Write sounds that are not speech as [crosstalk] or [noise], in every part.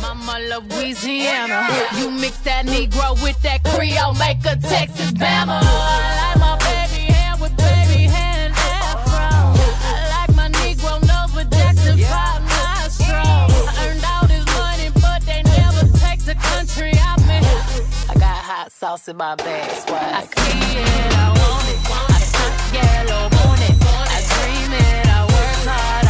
Mama Louisiana. You mix that Negro with that Creole, make a Texas Bama. I like my baby with baby afro. I like my Negro nose with Jackson 5 nostrils. I earned all this money, but they never take the country out me. I got hot sauce in my bag. I see it, I want it. I stuck yellow, want it. I dream it, I work hard,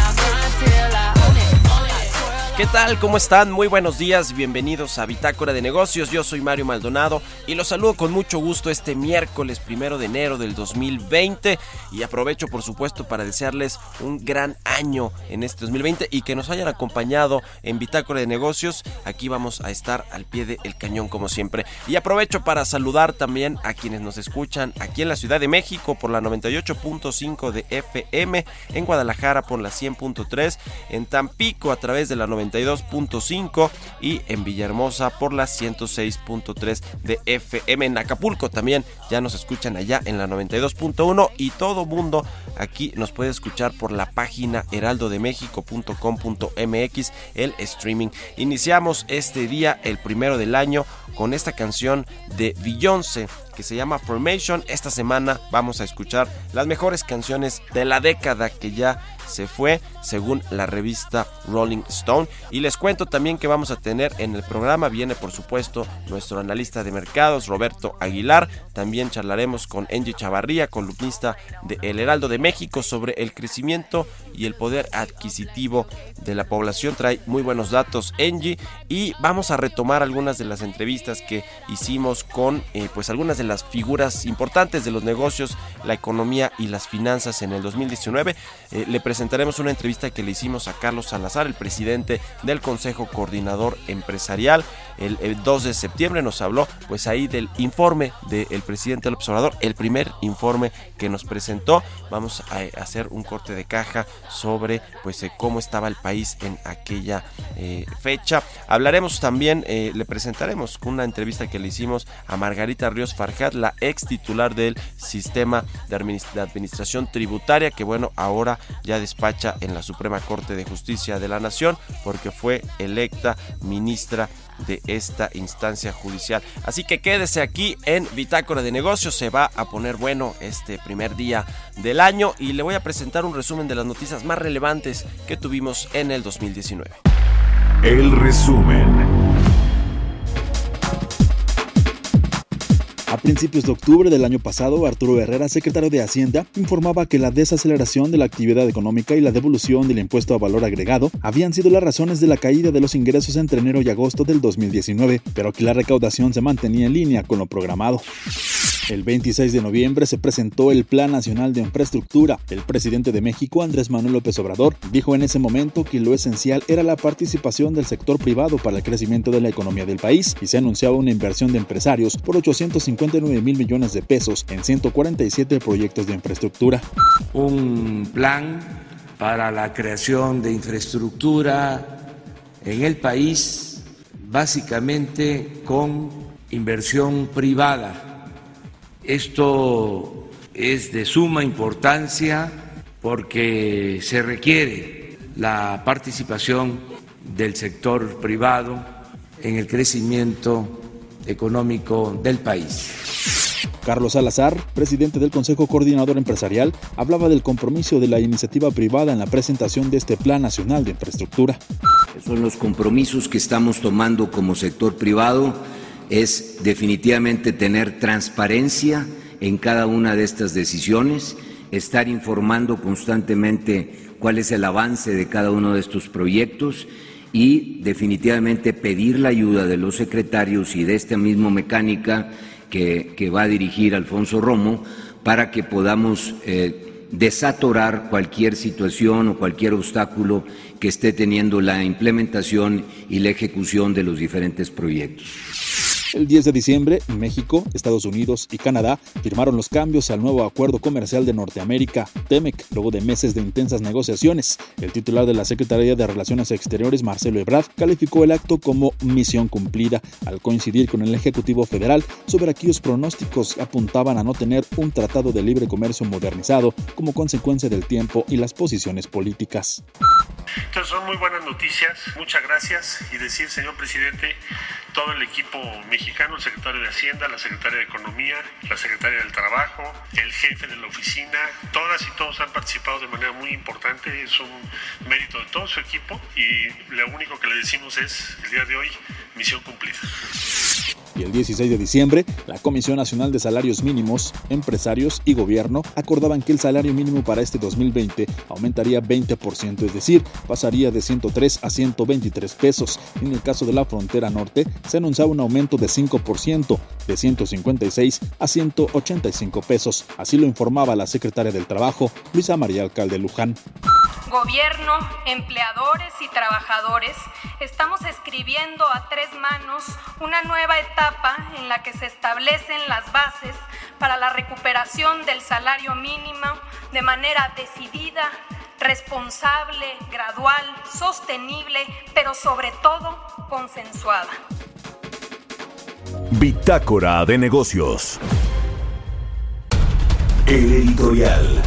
¿Qué tal? ¿Cómo están? Muy buenos días, bienvenidos a Bitácora de Negocios. Yo soy Mario Maldonado y los saludo con mucho gusto este miércoles primero de enero del 2020 y aprovecho por supuesto para desearles un gran año en este 2020 y que nos hayan acompañado en Bitácora de Negocios. Aquí vamos a estar al pie del cañón como siempre. Y aprovecho para saludar también a quienes nos escuchan aquí en la Ciudad de México por la 98.5 de FM, en Guadalajara por la 100.3, en Tampico a través de la 92.5 y en Villahermosa por la 106.3 de FM. En Acapulco también ya nos escuchan allá en la 92.1 y todo mundo aquí nos puede escuchar por la página heraldodemexico.com.mx, el streaming. Iniciamos este día, el primero del año, con esta canción de Beyoncé que se llama Formation. Esta semana vamos a escuchar las mejores canciones de la década que ya se fue según la revista Rolling Stone. Y les cuento también que vamos a tener en el programa, viene por supuesto nuestro analista de mercados Roberto Aguilar. También charlaremos con Angie Chavarría, columnista de El Heraldo de México, sobre el crecimiento y el poder adquisitivo de la población. Trae muy buenos datos Angie y vamos a retomar algunas de las entrevistas que hicimos con eh, pues algunas de las figuras importantes de los negocios, la economía y las finanzas en el 2019. Eh, le presentaremos una entrevista que le hicimos a Carlos Salazar, el presidente del Consejo Coordinador Empresarial. El, el 2 de septiembre nos habló pues ahí del informe del presidente del observador, el primer informe que nos presentó. Vamos a, a hacer un corte de caja sobre pues eh, cómo estaba el país en aquella eh, fecha. Hablaremos también, eh, le presentaremos una entrevista que le hicimos a Margarita Ríos Farjat, la ex titular del sistema de, de administración tributaria, que bueno, ahora ya despacha en la Suprema Corte de Justicia de la Nación, porque fue electa ministra de esta instancia judicial. Así que quédese aquí en Bitácora de Negocios, se va a poner bueno este primer día del año y le voy a presentar un resumen de las noticias más relevantes que tuvimos en el 2019. El resumen. Principios de octubre del año pasado, Arturo Herrera, secretario de Hacienda, informaba que la desaceleración de la actividad económica y la devolución del impuesto a valor agregado habían sido las razones de la caída de los ingresos entre enero y agosto del 2019, pero que la recaudación se mantenía en línea con lo programado. El 26 de noviembre se presentó el Plan Nacional de Infraestructura. El presidente de México, Andrés Manuel López Obrador, dijo en ese momento que lo esencial era la participación del sector privado para el crecimiento de la economía del país y se anunciaba una inversión de empresarios por 859 mil millones de pesos en 147 proyectos de infraestructura. un plan para la creación de infraestructura en el país, básicamente con inversión privada. Esto es de suma importancia porque se requiere la participación del sector privado en el crecimiento económico del país. Carlos Salazar, presidente del Consejo Coordinador Empresarial, hablaba del compromiso de la iniciativa privada en la presentación de este Plan Nacional de Infraestructura. Son los compromisos que estamos tomando como sector privado, es definitivamente tener transparencia en cada una de estas decisiones, estar informando constantemente cuál es el avance de cada uno de estos proyectos y definitivamente pedir la ayuda de los secretarios y de esta misma mecánica que, va a dirigir Alfonso Romo para que podamos eh, desatorar cualquier situación o cualquier obstáculo que esté teniendo la implementación y la ejecución de los diferentes proyectos. El 10 de diciembre, México, Estados Unidos y Canadá firmaron los cambios al nuevo acuerdo comercial de Norteamérica, TEMEC, luego de meses de intensas negociaciones. El titular de la Secretaría de Relaciones Exteriores, Marcelo Ebrard, calificó el acto como misión cumplida, al coincidir con el Ejecutivo Federal sobre aquellos pronósticos que apuntaban a no tener un tratado de libre comercio modernizado como consecuencia del tiempo y las posiciones políticas. Entonces son muy buenas noticias, muchas gracias y decir, señor presidente, todo el equipo mexicano, el secretario de Hacienda, la secretaria de Economía, la secretaria del Trabajo, el jefe de la oficina, todas y todos han participado de manera muy importante, es un mérito de todo su equipo y lo único que le decimos es, el día de hoy, misión cumplida y el 16 de diciembre, la Comisión Nacional de Salarios Mínimos, Empresarios y Gobierno acordaban que el salario mínimo para este 2020 aumentaría 20%, es decir, pasaría de 103 a 123 pesos. En el caso de la frontera norte, se anunciaba un aumento de 5%, de 156 a 185 pesos. Así lo informaba la secretaria del Trabajo, Luisa María Alcalde Luján gobierno, empleadores y trabajadores, estamos escribiendo a tres manos una nueva etapa en la que se establecen las bases para la recuperación del salario mínimo de manera decidida, responsable, gradual, sostenible, pero sobre todo consensuada. Bitácora de negocios. El editorial.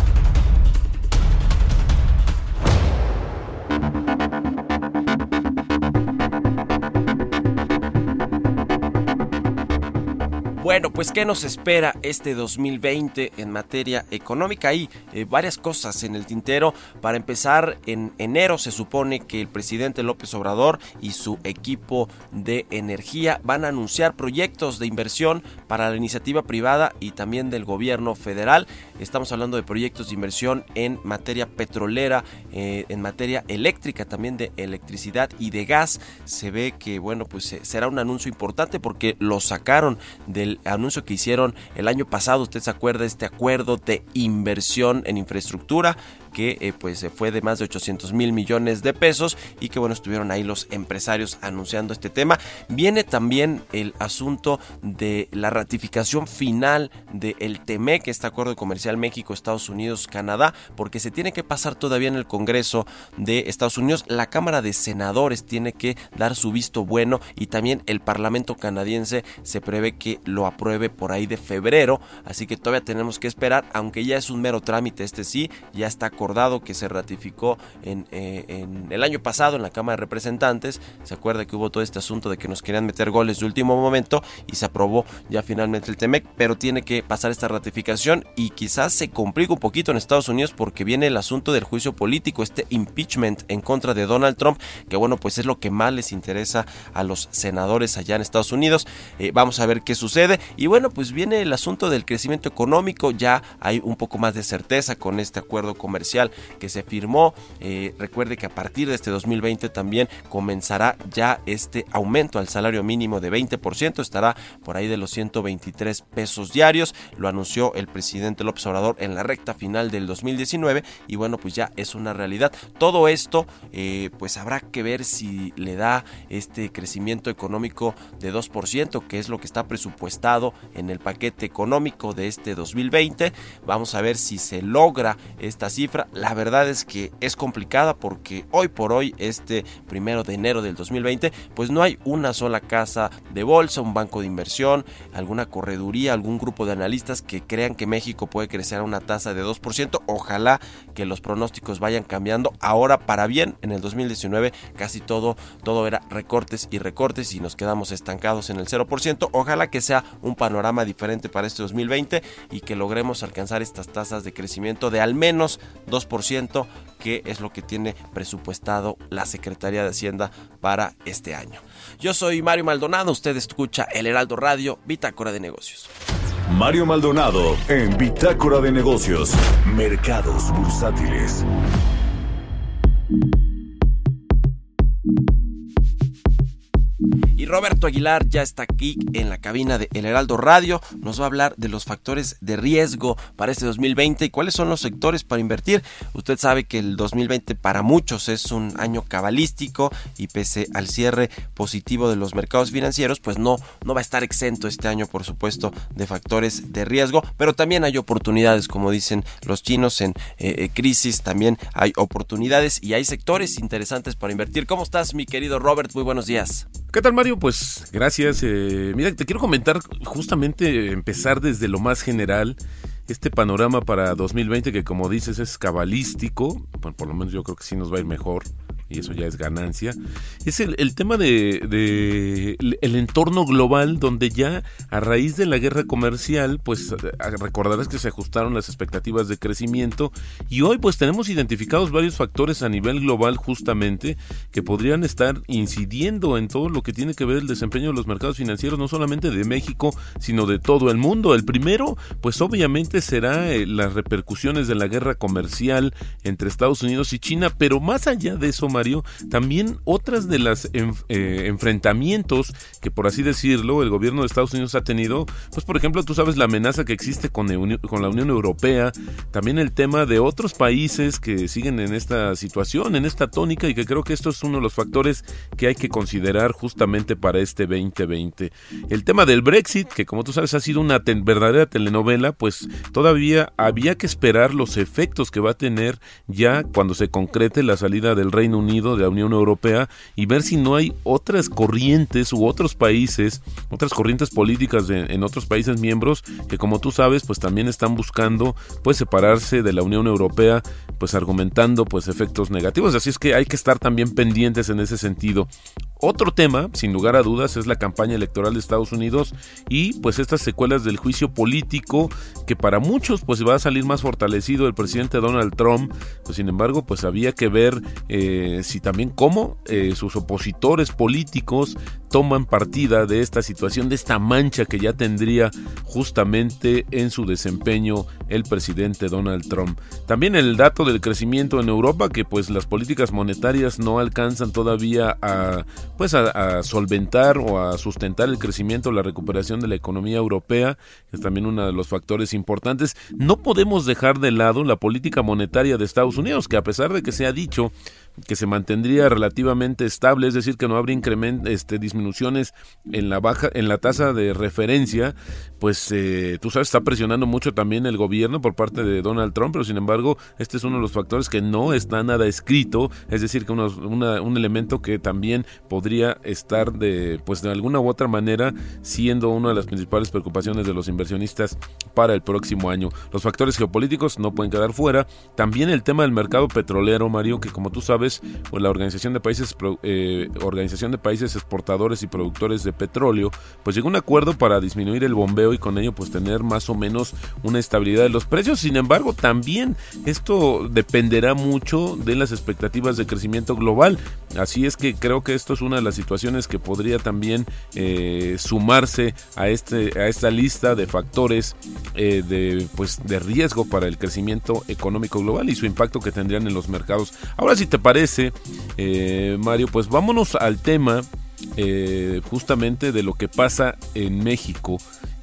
Bueno, pues ¿qué nos espera este 2020 en materia económica? Hay eh, varias cosas en el tintero. Para empezar, en enero se supone que el presidente López Obrador y su equipo de energía van a anunciar proyectos de inversión para la iniciativa privada y también del gobierno federal. Estamos hablando de proyectos de inversión en materia petrolera, eh, en materia eléctrica, también de electricidad y de gas. Se ve que, bueno, pues será un anuncio importante porque lo sacaron del anuncio que hicieron el año pasado, usted se acuerda, este acuerdo de inversión en infraestructura que eh, pues fue de más de 800 mil millones de pesos y que bueno estuvieron ahí los empresarios anunciando este tema. Viene también el asunto de la ratificación final del TEMEC, este acuerdo comercial México, Estados Unidos, Canadá, porque se tiene que pasar todavía en el Congreso de Estados Unidos. La Cámara de Senadores tiene que dar su visto bueno y también el Parlamento canadiense se prevé que lo apruebe por ahí de febrero, así que todavía tenemos que esperar, aunque ya es un mero trámite este sí, ya está acordado que se ratificó en, eh, en, el año pasado en la Cámara de Representantes. Se acuerda que hubo todo este asunto de que nos querían meter goles de último momento y se aprobó ya finalmente el TEMEC, pero tiene que pasar esta ratificación y quizás se complica un poquito en Estados Unidos porque viene el asunto del juicio político, este impeachment en contra de Donald Trump, que bueno, pues es lo que más les interesa a los senadores allá en Estados Unidos. Eh, vamos a ver qué sucede. Y bueno, pues viene el asunto del crecimiento económico, ya hay un poco más de certeza con este acuerdo comercial que se firmó. Eh, recuerde que a partir de este 2020 también comenzará ya este aumento al salario mínimo de 20%, estará por ahí de los 123 pesos diarios. Lo anunció el presidente López Obrador en la recta final del 2019 y bueno, pues ya es una realidad. Todo esto, eh, pues habrá que ver si le da este crecimiento económico de 2%, que es lo que está presupuestado en el paquete económico de este 2020. Vamos a ver si se logra esta la verdad es que es complicada porque hoy por hoy, este primero de enero del 2020, pues no hay una sola casa de bolsa, un banco de inversión, alguna correduría, algún grupo de analistas que crean que México puede crecer a una tasa de 2%. Ojalá que los pronósticos vayan cambiando ahora para bien. En el 2019 casi todo, todo era recortes y recortes y nos quedamos estancados en el 0%. Ojalá que sea un panorama diferente para este 2020 y que logremos alcanzar estas tasas de crecimiento de al menos 2%, que es lo que tiene presupuestado la Secretaría de Hacienda para este año. Yo soy Mario Maldonado, usted escucha El Heraldo Radio, Bitácora de Negocios. Mario Maldonado en Bitácora de Negocios, Mercados Bursátiles. Roberto Aguilar ya está aquí en la cabina de El Heraldo Radio. Nos va a hablar de los factores de riesgo para este 2020 y cuáles son los sectores para invertir. Usted sabe que el 2020 para muchos es un año cabalístico y pese al cierre positivo de los mercados financieros, pues no, no va a estar exento este año, por supuesto, de factores de riesgo, pero también hay oportunidades, como dicen los chinos, en eh, eh, crisis también hay oportunidades y hay sectores interesantes para invertir. ¿Cómo estás, mi querido Robert? Muy buenos días. ¿Qué tal, Mario? Pues gracias. Eh, mira, te quiero comentar justamente empezar desde lo más general este panorama para 2020 que como dices es cabalístico, por lo menos yo creo que sí nos va a ir mejor y eso ya es ganancia, es el, tema de, de, el entorno global donde ya a raíz de la guerra comercial, pues recordarás que se ajustaron las expectativas de crecimiento y hoy pues tenemos identificados varios factores a nivel global justamente que podrían estar incidiendo en todo lo que tiene que ver el desempeño de los mercados financieros, no solamente de México, sino de todo el mundo. El primero, pues obviamente será eh, las repercusiones de la guerra comercial entre Estados Unidos y China, pero más allá de eso, Mario, también otras de las eh, enfrentamientos que por así decirlo el gobierno de Estados Unidos ha tenido, pues por ejemplo tú sabes la amenaza que existe con, la Unión Europea, también el tema de otros países que siguen en esta situación, en esta tónica y que creo que esto es uno de los factores que hay que considerar justamente para este 2020. El tema del Brexit, que como tú sabes ha sido una verdadera telenovela, pues todavía había que esperar los efectos que va a tener ya cuando se concrete la salida del Reino Unido de la Unión Europea y ver si no hay otras corrientes u otros países, otras corrientes políticas en otros países miembros que como tú sabes pues también están buscando pues separarse de la Unión Europea pues argumentando pues efectos negativos. Así es que hay que estar también pendientes en ese sentido. Otro tema, sin lugar a dudas, es la campaña electoral de Estados Unidos y pues estas secuelas del juicio político que para muchos pues va a salir más fortalecido el presidente Donald Trump, pues sin embargo pues había que ver eh, si también cómo eh, sus opositores políticos toman partida de esta situación, de esta mancha que ya tendría justamente en su desempeño el presidente Donald Trump. También el dato del crecimiento en Europa, que pues las políticas monetarias no alcanzan todavía a pues a, solventar o a sustentar el crecimiento, la recuperación de la economía europea, que es también uno de los factores importantes. No podemos dejar de lado la política monetaria de Estados Unidos, que a pesar de que se ha dicho que se mantendría relativamente estable, es decir, que no habría este, disminuciones en la baja, en la tasa de referencia, pues eh, tú sabes está presionando mucho también el gobierno por parte de Donald Trump, pero sin embargo este es uno de los factores que no está nada escrito, es decir, que un elemento que también podría estar de, pues de alguna u otra manera siendo una de las principales preocupaciones de los inversionistas para el próximo año. Los factores geopolíticos no pueden quedar fuera, también el tema del mercado petrolero, Mario, que como tú sabes pues, la Organización de Países eh, Organización de Países Exportadores y Productores de Petróleo, pues llegó a un acuerdo para disminuir el bombeo y con ello pues tener más o menos una estabilidad de los precios. Sin embargo, también esto dependerá mucho de las expectativas de crecimiento global. Así es que creo que esto es una de las situaciones que podría también eh, sumarse a este a esta lista de factores eh, de pues de riesgo para el crecimiento económico global y su impacto que tendrían en los mercados. Ahora si te parece eh, Mario, pues vámonos al tema eh, justamente de lo que pasa en México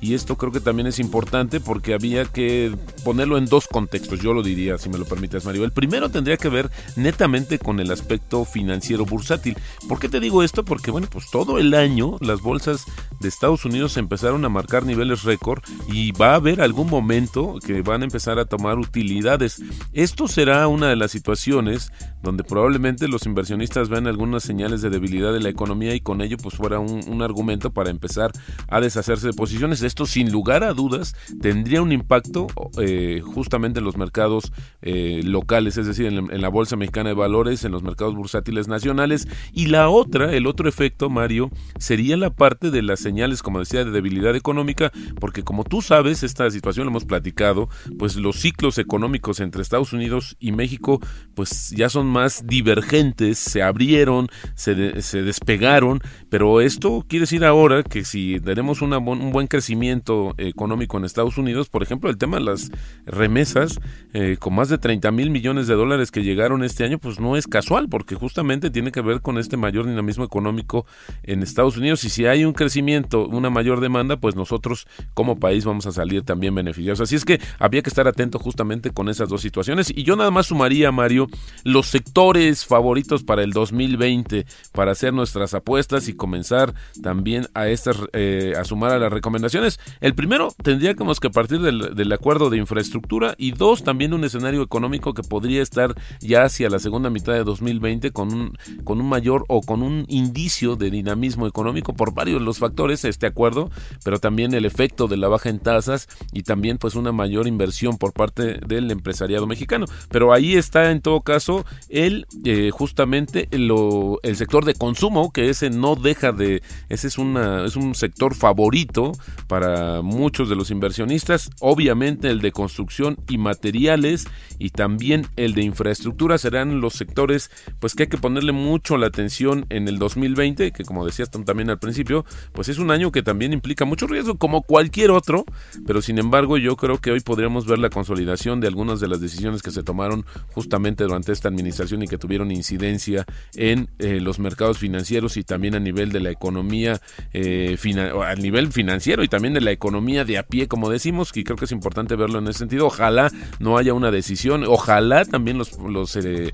y esto creo que también es importante porque había que ponerlo en dos contextos, yo lo diría, si me lo permites, Mario. El primero tendría que ver netamente con el aspecto financiero bursátil. ¿Por qué te digo esto? Porque, bueno, pues todo el año las bolsas de Estados Unidos empezaron a marcar niveles récord y va a haber algún momento que van a empezar a tomar utilidades. Esto será una de las situaciones donde probablemente los inversionistas vean algunas señales de debilidad de la economía y con ello pues fuera un, un argumento para empezar a deshacerse de posiciones esto sin lugar a dudas tendría un impacto eh, justamente en los mercados eh, locales, es decir, en la, Bolsa Mexicana de Valores, en los mercados bursátiles nacionales. Y la otra, el otro efecto, Mario, sería la parte de las señales, como decía, de debilidad económica, porque como tú sabes, esta situación lo hemos platicado, pues los ciclos económicos entre Estados Unidos y México, pues ya son más divergentes, se abrieron, se, despegaron, pero esto quiere decir ahora que si tenemos un buen crecimiento, crecimiento económico en Estados Unidos, por ejemplo, el tema de las remesas, eh, con más de 30 mil millones de dólares que llegaron este año, pues no es casual, porque justamente tiene que ver con este mayor dinamismo económico en Estados Unidos. Y si hay un crecimiento, una mayor demanda, pues nosotros como país vamos a salir también beneficiados. Así es que había que estar atento justamente con esas dos situaciones. Y yo nada más sumaría, Mario, los sectores favoritos para el 2020, para hacer nuestras apuestas y comenzar también a estas, eh, a sumar a las recomendaciones. El primero, tendríamos que partir del, acuerdo de infraestructura y dos, también un escenario económico que podría estar ya hacia la segunda mitad de 2020 con un, con un mayor o con un indicio de dinamismo económico por varios de los factores, este acuerdo, pero también el efecto de la baja en tasas y también pues una mayor inversión por parte del empresariado mexicano. Pero ahí está en todo caso el eh, justamente el sector de consumo, que ese no deja de, ese es, una, es un sector favorito muchos de los inversionistas, obviamente el de construcción y materiales y también el de infraestructura serán los sectores pues que hay que ponerle mucho la atención en el 2020, que como decías también al principio, pues es un año que también implica mucho riesgo como cualquier otro, pero sin embargo yo creo que hoy podríamos ver la consolidación de algunas de las decisiones que se tomaron justamente durante esta administración y que tuvieron incidencia en eh, los mercados financieros y también a nivel de la economía, eh, a nivel financiero y también de la economía de a pie, como decimos, y creo que es importante verlo en ese sentido. Ojalá no haya una decisión, ojalá también los, los eh,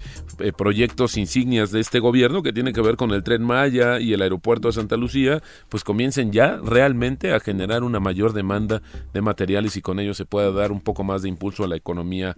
proyectos insignias de este gobierno que tiene que ver con el tren Maya y el aeropuerto de Santa Lucía, pues comiencen ya realmente a generar una mayor demanda de materiales y con ello se pueda dar un poco más de impulso a la economía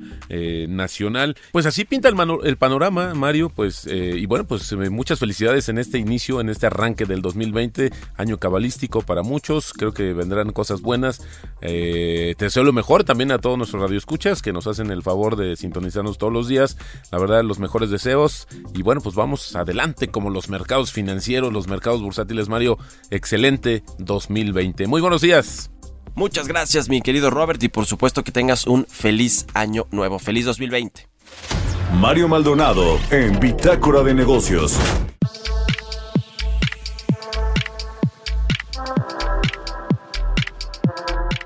nacional. Pues así pinta el, el panorama, Mario, pues y bueno, pues muchas felicidades en este inicio, en este arranque del 2020, año cabalístico para muchos, creo que vendrán cosas buenas. Eh, te deseo lo mejor también a todos nuestros radioescuchas que nos hacen el favor de sintonizarnos todos los días. La verdad, los mejores deseos. Y bueno, pues vamos adelante como los mercados financieros, los mercados bursátiles, Mario. Excelente 2020. Muy buenos días. Muchas gracias, mi querido Robert, y por supuesto que tengas un feliz año nuevo. Feliz 2020. Mario Maldonado en Bitácora de Negocios.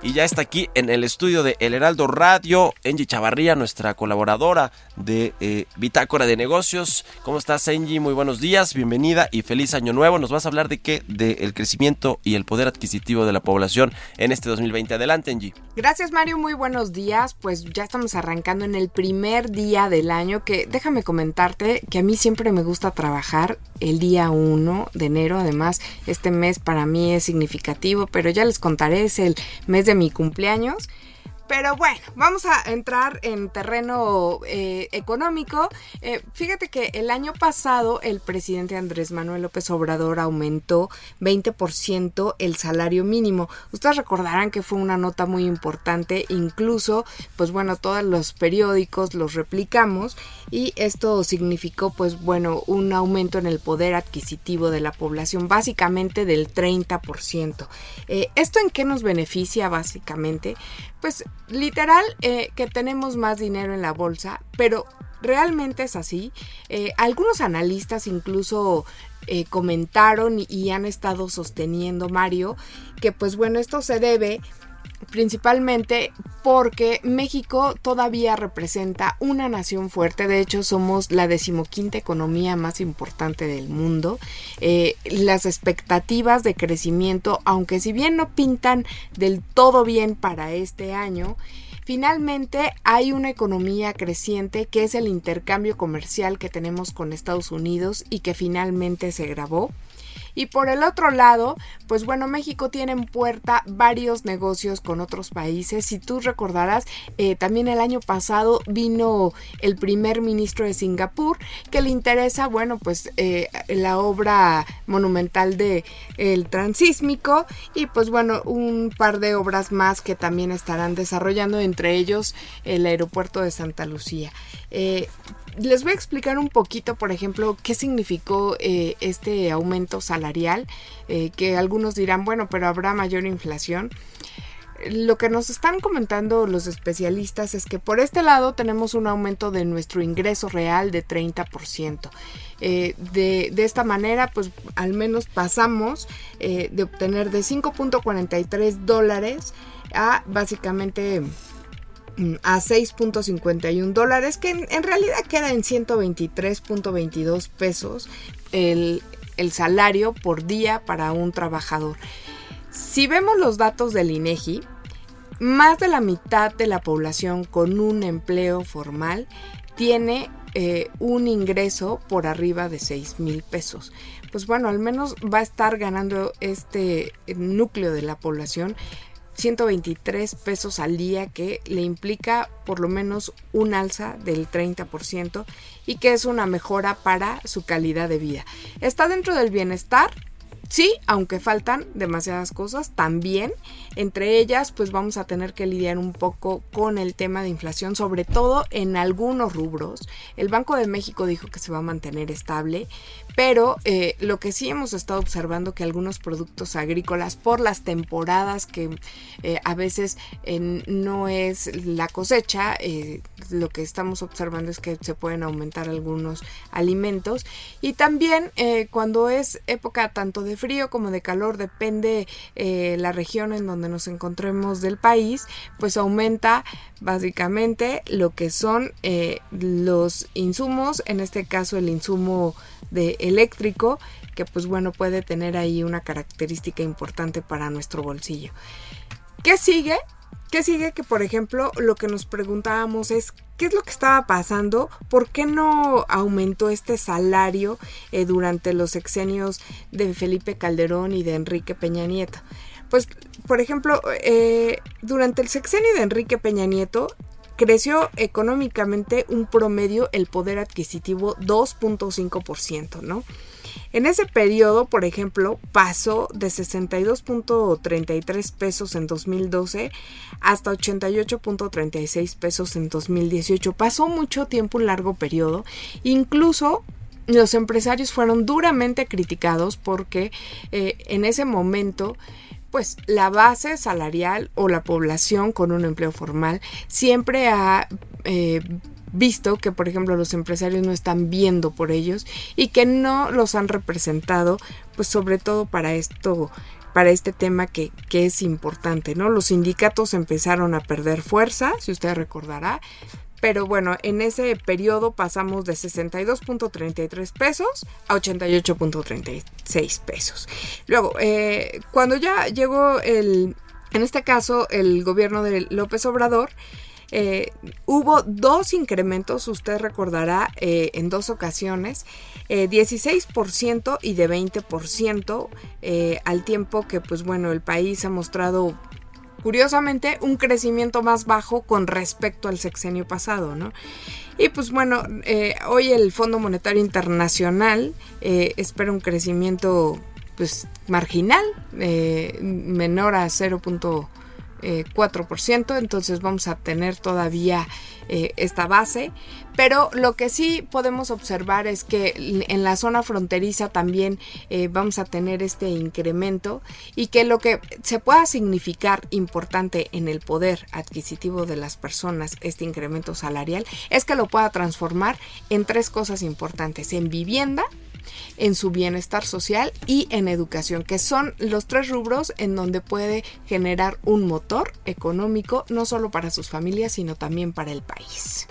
Y ya está aquí en el estudio de El Heraldo Radio, Angie Chavarría, nuestra colaboradora de eh, Bitácora de Negocios. ¿Cómo estás, Angie? Muy buenos días, bienvenida y feliz año nuevo. Nos vas a hablar de qué? Del crecimiento y el poder adquisitivo de la población en este 2020. Adelante, Angie. Gracias, Mario. Muy buenos días. Pues ya estamos arrancando en el primer día del año, que déjame comentarte que a mí siempre me gusta trabajar el día 1 de enero. Además, este mes para mí es significativo, pero ya les contaré, es el mes de mi cumpleaños. Pero bueno, vamos a entrar en terreno eh, económico. Eh, fíjate que el año pasado el presidente Andrés Manuel López Obrador aumentó 20% el salario mínimo. Ustedes recordarán que fue una nota muy importante, incluso, pues bueno, todos los periódicos los replicamos y esto significó, pues bueno, un aumento en el poder adquisitivo de la población, básicamente del 30%. Eh, ¿Esto en qué nos beneficia básicamente? Pues literal eh, que tenemos más dinero en la bolsa, pero realmente es así. Eh, algunos analistas incluso eh, comentaron y han estado sosteniendo, Mario, que pues bueno, esto se debe principalmente porque México todavía representa una nación fuerte, de hecho somos la decimoquinta economía más importante del mundo. Eh, las expectativas de crecimiento, aunque si bien no pintan del todo bien para este año, Finalmente, hay una economía creciente que es el intercambio comercial que tenemos con Estados Unidos y que finalmente se grabó. Y por el otro lado, pues bueno, México tiene en puerta varios negocios con otros países. Si tú recordarás, eh, también el año pasado vino el primer ministro de Singapur que le interesa, bueno, pues eh, la obra monumental de el transísmico y pues bueno, un par de obras más que también estarán desarrollando, entre ellos el aeropuerto de Santa Lucía. Eh, les voy a explicar un poquito, por ejemplo, qué significó eh, este aumento salarial, eh, que algunos dirán, bueno, pero habrá mayor inflación. lo que nos están comentando los especialistas es que por este lado tenemos un aumento de nuestro ingreso real de 30%. Eh, de, de, esta manera, pues al menos pasamos de obtener de 5.43 dólares a básicamente a 6.51 dólares, que en, realidad queda en 123.22 pesos el, el salario por día para un trabajador. Si vemos los datos del INEGI, más de la mitad de la población con un empleo formal tiene eh, un ingreso por arriba de 6 mil pesos. Pues bueno, al menos va a estar ganando este núcleo de la población 123 pesos al día que le implica por lo menos un alza del 30% y que es una mejora para su calidad de vida. Está dentro del bienestar, Sí, aunque faltan demasiadas cosas también. Entre ellas, pues vamos a tener que lidiar un poco con el tema de inflación, sobre todo en algunos rubros. El Banco de México dijo que se va a mantener estable, pero eh, lo que sí hemos estado observando que algunos productos agrícolas, por las temporadas que eh, a veces no es la cosecha, eh, lo que estamos observando es que se pueden aumentar algunos alimentos. Y también cuando es época tanto de frío como de calor, depende eh, la región en donde nos encontremos del país, pues aumenta básicamente lo que son eh, los insumos, en este caso el insumo de eléctrico, que pues bueno puede tener ahí una característica importante para nuestro bolsillo. ¿Qué sigue? ¿Qué sigue? Que por ejemplo lo que nos preguntábamos es qué es lo que estaba pasando, por qué no aumentó este salario eh, durante los sexenios de Felipe Calderón y de Enrique Peña Nieto. Pues, por ejemplo, eh, durante el sexenio de Enrique Peña Nieto creció económicamente un promedio el poder adquisitivo 2.5%, ¿no? En ese periodo, por ejemplo, pasó de 62.33 pesos en 2012 hasta 88.36 pesos en 2018. Pasó mucho tiempo, un largo periodo. Incluso los empresarios fueron duramente criticados porque eh, en ese momento pues la base salarial o la población con un empleo formal siempre ha eh, visto que, por ejemplo, los empresarios no están viendo por ellos y que no los han representado, pues sobre todo para esto para este tema que, que, es importante, ¿no? Los sindicatos empezaron a perder fuerza, si usted recordará, pero bueno, en ese periodo pasamos de 62.33 pesos a 88.36 pesos. Luego, eh, cuando ya llegó el, en este caso, el gobierno de López Obrador, eh, hubo dos incrementos, usted recordará, eh, en dos ocasiones, 16% eh, y de 20%, al tiempo que, pues bueno, el país ha mostrado curiosamente un crecimiento más bajo con respecto al sexenio pasado, ¿no? Y pues bueno, hoy el Fondo Monetario Internacional espera un crecimiento pues marginal, menor a 0. 4%, eh, entonces vamos a tener todavía eh, esta base, pero lo que sí podemos observar es que en la zona fronteriza también eh, vamos a tener este incremento y que lo que se pueda significar importante en el poder adquisitivo de las personas, este incremento salarial, es que lo pueda transformar en tres cosas importantes, en vivienda, en su bienestar social y en educación, que son los tres rubros en donde puede generar un motor económico no solo para sus familias, sino también para el país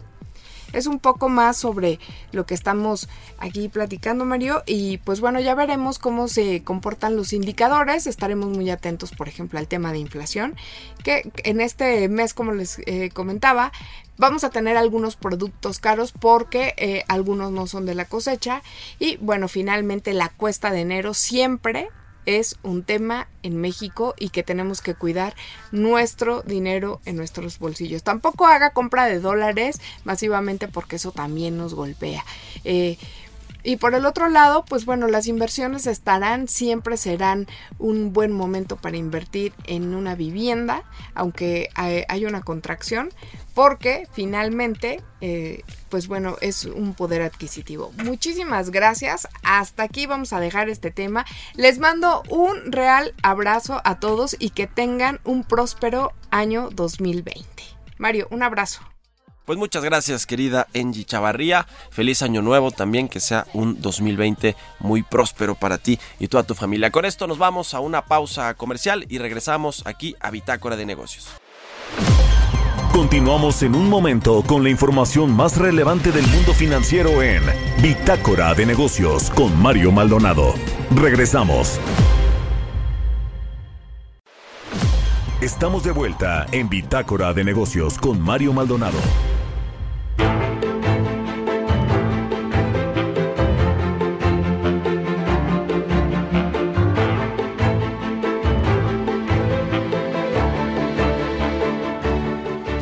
es un poco más sobre lo que estamos aquí platicando, Mario. Y pues bueno, ya veremos cómo se comportan los indicadores. Estaremos muy atentos, por ejemplo, al tema de inflación, que en este mes, como les eh, comentaba, vamos a tener algunos productos caros porque eh, algunos no son de la cosecha. Y bueno, finalmente la cuesta de enero siempre es un tema en México y que tenemos que cuidar nuestro dinero en nuestros bolsillos. Tampoco haga compra de dólares masivamente porque eso también nos golpea. Eh, Y por el otro lado, pues bueno, las inversiones estarán, siempre serán un buen momento para invertir en una vivienda, aunque hay una contracción, porque finalmente, eh, pues bueno, es un poder adquisitivo. Muchísimas gracias. Hasta aquí vamos a dejar este tema. Les mando un real abrazo a todos y que tengan un próspero año 2020. Mario, un abrazo. Pues muchas gracias, querida Angie Chavarría. Feliz año nuevo también, que sea un 2020 muy próspero para ti y toda tu familia. Con esto nos vamos a una pausa comercial y regresamos aquí a Bitácora de Negocios. Continuamos en un momento con la información más relevante del mundo financiero en Bitácora de Negocios con Mario Maldonado. Regresamos. Estamos de vuelta en Bitácora de Negocios con Mario Maldonado. Bye.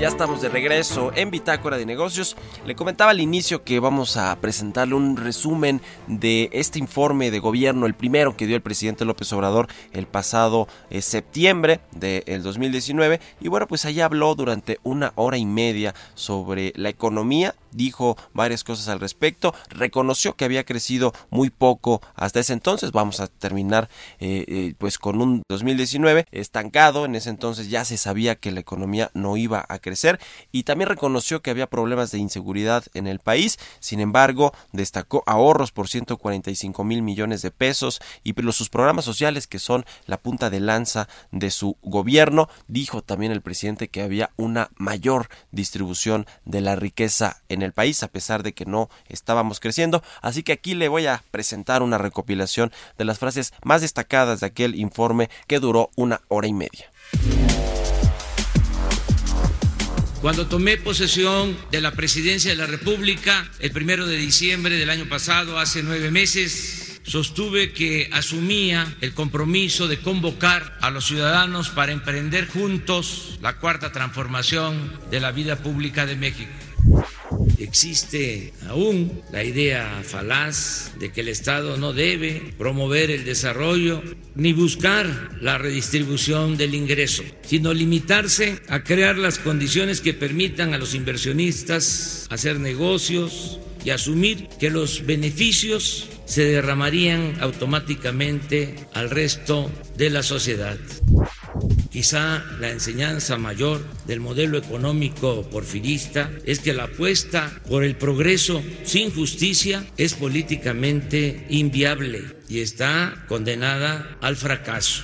Estamos de regreso en Bitácora de Negocios. Le comentaba al inicio que vamos a presentarle un resumen de este informe de gobierno, el primero que dio el presidente López Obrador el pasado eh, septiembre del 2019. Y bueno, pues allá habló durante una hora y media sobre la economía dijo varias cosas al respecto, reconoció que había crecido muy poco hasta ese entonces, vamos a terminar eh, eh, pues con un 2019 estancado, en ese entonces ya se sabía que la economía no iba a crecer y también reconoció que había problemas de inseguridad en el país, sin embargo destacó ahorros por 145 mil millones de pesos y sus programas sociales que son la punta de lanza de su gobierno, dijo también el presidente que había una mayor distribución de la riqueza en el país a pesar de que no estábamos creciendo. Así que aquí le voy a presentar una recopilación de las frases más destacadas de aquel informe que duró una hora y media. Cuando tomé posesión de la presidencia de la República el primero de diciembre del año pasado, hace nueve meses, sostuve que asumía el compromiso de convocar a los ciudadanos para emprender juntos la cuarta transformación de la vida pública de México. Existe aún la idea falaz de que el Estado no debe promover el desarrollo ni buscar la redistribución del ingreso, sino limitarse a crear las condiciones que permitan a los inversionistas hacer negocios y asumir que los beneficios se derramarían automáticamente al resto de la sociedad. Quizá la enseñanza mayor del modelo económico porfirista es que la apuesta por el progreso sin justicia es políticamente inviable y está condenada al fracaso.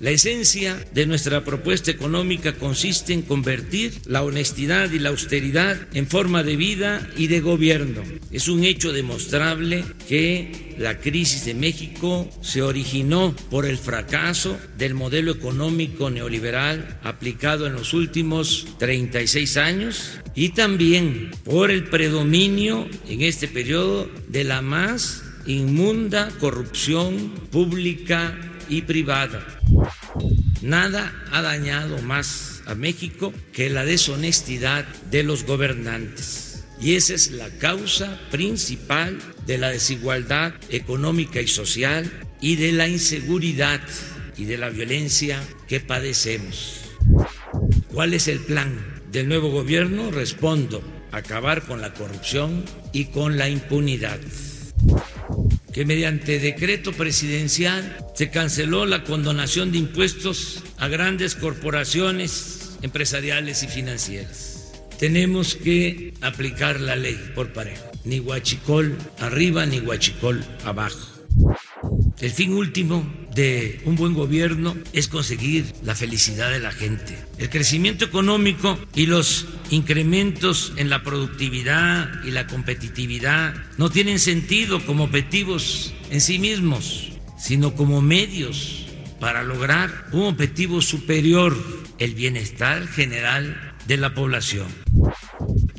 La esencia de nuestra propuesta económica consiste en convertir la honestidad y la austeridad en forma de vida y de gobierno. Es un hecho demostrable que la crisis de México se originó por el fracaso del modelo económico neoliberal aplicado en los últimos 36 años y también por el predominio en este periodo de la más inmunda corrupción pública y privada. Nada ha dañado más a México que la deshonestidad de los gobernantes. Y esa es la causa principal de la desigualdad económica y social y de la inseguridad y de la violencia que padecemos. ¿Cuál es el plan del nuevo gobierno? Respondo, acabar con la corrupción y con la impunidad que mediante decreto presidencial se canceló la condonación de impuestos a grandes corporaciones empresariales y financieras. Tenemos que aplicar la ley por parejo, ni guachicol arriba ni guachicol abajo. El fin último de un buen gobierno es conseguir la felicidad de la gente. El crecimiento económico y los incrementos en la productividad y la competitividad no tienen sentido como objetivos en sí mismos, sino como medios para lograr un objetivo superior, el bienestar general de la población.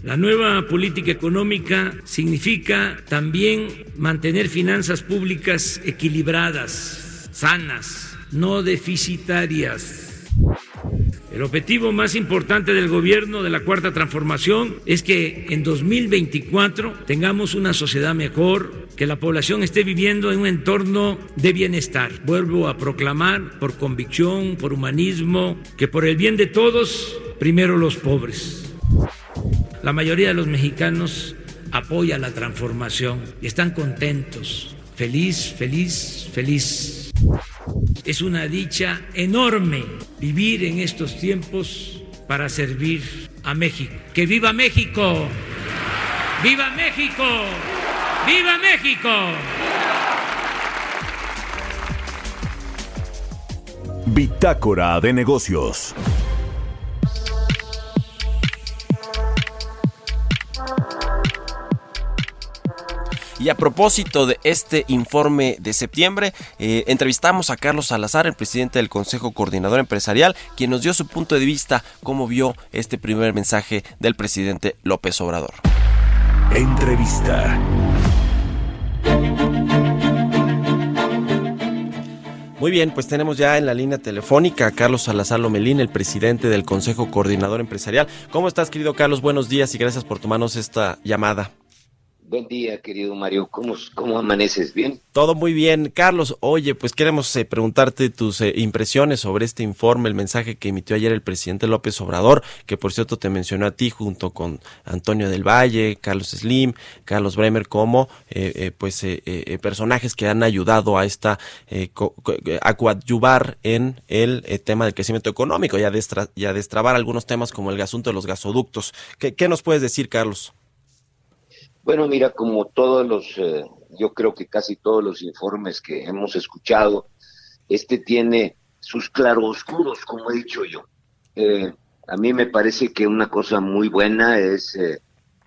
La nueva política económica significa también mantener finanzas públicas equilibradas, sanas, no deficitarias. El objetivo más importante del gobierno de la Cuarta Transformación es que en 2024 tengamos una sociedad mejor, que la población esté viviendo en un entorno de bienestar. Vuelvo a proclamar por convicción, por humanismo, que por el bien de todos, primero los pobres. La mayoría de los mexicanos apoya la transformación y están contentos. Feliz, feliz, feliz. Es una dicha enorme vivir en estos tiempos para servir a México. ¡Que viva México! ¡Viva México! ¡Viva México! Bitácora de negocios. Y a propósito de este informe de septiembre, eh, entrevistamos a Carlos Salazar, el presidente del Consejo Coordinador Empresarial, quien nos dio su punto de vista, cómo vio este primer mensaje del presidente López Obrador. Entrevista. Muy bien, pues tenemos ya en la línea telefónica a Carlos Salazar Lomelín, el presidente del Consejo Coordinador Empresarial. ¿Cómo estás, querido Carlos? Buenos días y gracias por tomarnos esta llamada. Buen día, querido Mario. ¿Cómo, cómo amaneces? ¿Bien? Todo muy bien. Carlos, oye, pues queremos eh, preguntarte tus eh, impresiones sobre este informe, el mensaje que emitió ayer el presidente López Obrador, que por cierto te mencionó a ti junto con Antonio del Valle, Carlos Slim, Carlos Bremer, como eh, pues personajes que han ayudado a esta a coadyuvar en el tema del crecimiento económico y a, destrabar algunos temas como el asunto de los gasoductos. ¿Qué, qué nos puedes decir, Carlos? Bueno, mira, como todos los, eh, yo creo que casi todos los informes que hemos escuchado, este tiene sus claroscuros, como he dicho yo. Eh, a mí me parece que una cosa muy buena es eh,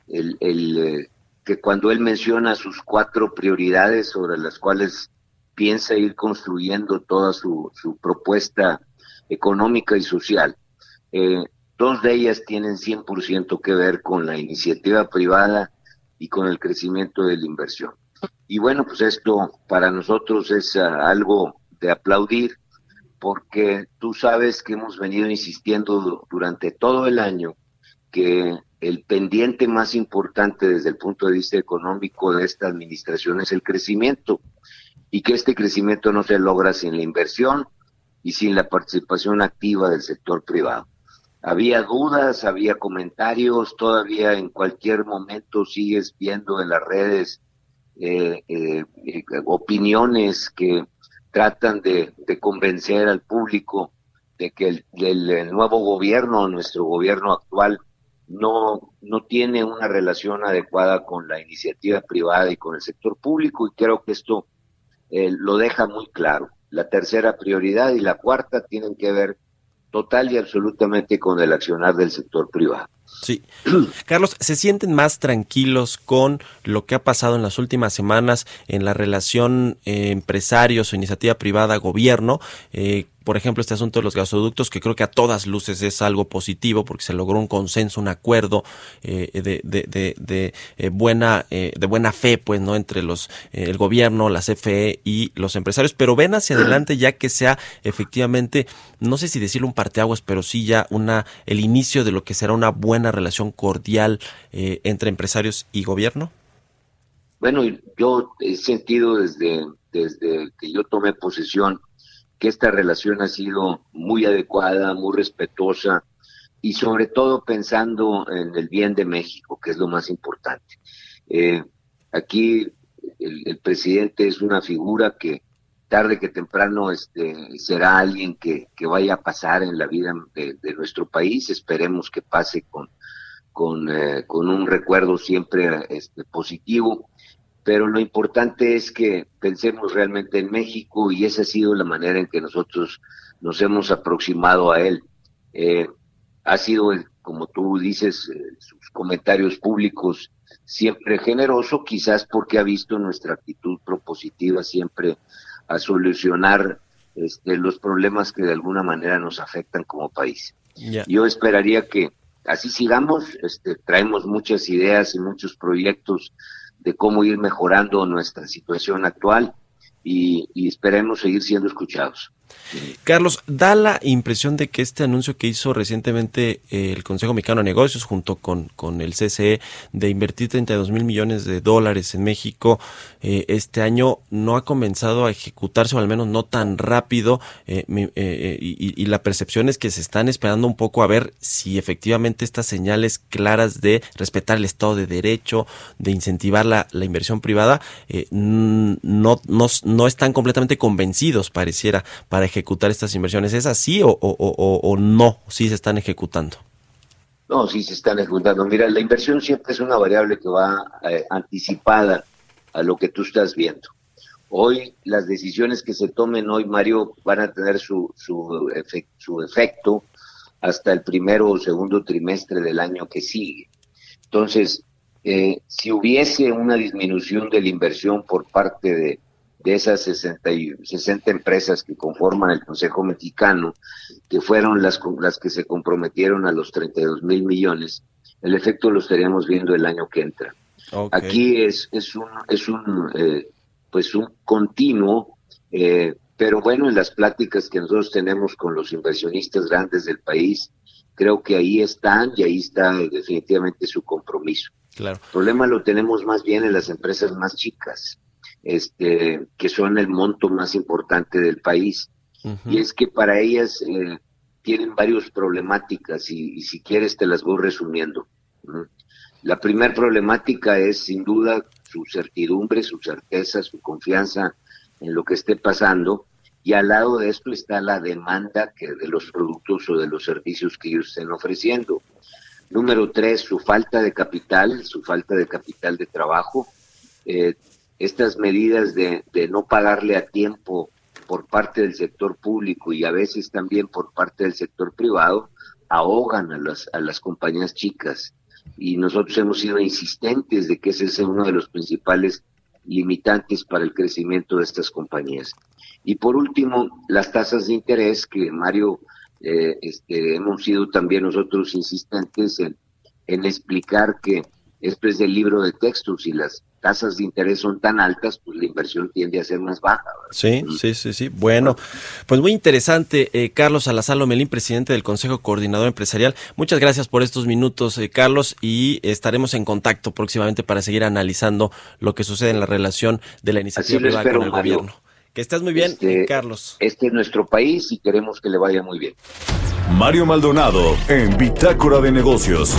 el, que cuando él menciona sus cuatro prioridades sobre las cuales piensa ir construyendo toda su, su propuesta económica y social, dos de ellas tienen 100% que ver con la iniciativa privada y con el crecimiento de la inversión. Y bueno, pues esto para nosotros es ah, algo de aplaudir porque tú sabes que hemos venido insistiendo durante todo el año que el pendiente más importante desde el punto de vista económico de esta administración es el crecimiento y que este crecimiento no se logra sin la inversión y sin la participación activa del sector privado había dudas, había comentarios, todavía en cualquier momento sigues viendo en las redes eh, eh, eh, opiniones que tratan de, convencer al público de que el, el, nuevo gobierno, nuestro gobierno actual, no, no tiene una relación adecuada con la iniciativa privada y con el sector público y creo que esto lo deja muy claro. La tercera prioridad y la cuarta tienen que ver total y absolutamente con el accionar del sector privado. Sí. [clears throat] Carlos, ¿se sienten más tranquilos con lo que ha pasado en las últimas semanas en la relación eh, empresarios o iniciativa privada-gobierno? Eh, por ejemplo, este asunto de los gasoductos, que creo que a todas luces es algo positivo porque se logró un consenso, un acuerdo eh, de, de, de, eh, buena, eh, de buena fe, pues, ¿no? Entre los, el gobierno, la CFE y los empresarios, pero ven hacia adelante ya que sea efectivamente, no sé si decirlo un parteaguas, pero sí ya una, el inicio de lo que será una buena relación cordial entre empresarios y gobierno. Bueno, yo he sentido desde, desde que yo tomé posesión que esta relación ha sido muy adecuada, muy respetuosa y sobre todo pensando en el bien de México, que es lo más importante. Eh, aquí el, presidente es una figura que tarde que temprano este, será alguien que, vaya a pasar en la vida de, nuestro país. Esperemos que pase con, con, eh, con un recuerdo siempre este, positivo pero lo importante es que pensemos realmente en México y esa ha sido la manera en que nosotros nos hemos aproximado a él. Eh, ha sido, como tú dices, eh, sus comentarios públicos siempre generoso, quizás porque ha visto nuestra actitud propositiva siempre a solucionar este, los problemas que de alguna manera nos afectan como país. Yo esperaría que así sigamos, este, traemos muchas ideas y muchos proyectos de cómo ir mejorando nuestra situación actual y, esperemos seguir siendo escuchados. Carlos, da la impresión de que este anuncio que hizo recientemente eh, el Consejo Mexicano de Negocios junto con, con el CCE de invertir 32 mil millones de dólares en México eh, este año no ha comenzado a ejecutarse o al menos no tan rápido. Eh, y, y, la percepción es que se están esperando un poco a ver si efectivamente estas señales claras de respetar el Estado de Derecho, de incentivar la, la inversión privada, no, no, no están completamente convencidos, pareciera, para ejecutar estas inversiones. ¿Es así o, o, no? ¿Sí se están ejecutando? No, sí se están ejecutando. Mira, la inversión siempre es una variable que va eh, anticipada a lo que tú estás viendo. Hoy las decisiones que se tomen hoy, Mario, van a tener su, su, su efecto hasta el primero o segundo trimestre del año que sigue. Entonces, eh, si hubiese una disminución de la inversión por parte de, de esas 60, y 60 empresas que conforman el Consejo Mexicano, que fueron las, las que se comprometieron a los 32 mil millones, el efecto lo estaríamos viendo el año que entra. Aquí es, es un, es un, eh, pues un continuo, eh, pero bueno, en las pláticas que nosotros tenemos con los inversionistas grandes del país, creo que ahí están y ahí está definitivamente su compromiso. Claro. El problema lo tenemos más bien en las empresas más chicas este, que son el monto más importante del país. Y es que para ellas eh, tienen varias problemáticas y, si quieres te las voy resumiendo. La primera problemática es sin duda su certidumbre, su certeza, su confianza en lo que esté pasando. Y al lado de esto está la demanda que de los productos o de los servicios que ellos estén ofreciendo. Número tres, su falta de capital, su falta de capital de trabajo. Eh, estas medidas de, no pagarle a tiempo por parte del sector público y a veces también por parte del sector privado ahogan a las, a las compañías chicas. Y nosotros hemos sido insistentes de que ese es uno de los principales limitantes para el crecimiento de estas compañías. Y por último, las tasas de interés, que Mario, eh, este, hemos sido también nosotros insistentes en, en explicar que esto es del libro de textos y las tasas de interés son tan altas, pues la inversión tiende a ser más baja. Sí, sí, sí, sí. Bueno, pues muy interesante. Eh, Carlos Salazar Lomelín, presidente del Consejo Coordinador Empresarial. Muchas gracias por estos minutos, eh, Carlos, y estaremos en contacto próximamente para seguir analizando lo que sucede en la relación de la iniciativa privada con el gobierno. Que estés muy bien, este, Carlos. Este es nuestro país y queremos que le vaya muy bien. Mario Maldonado en Bitácora de Negocios.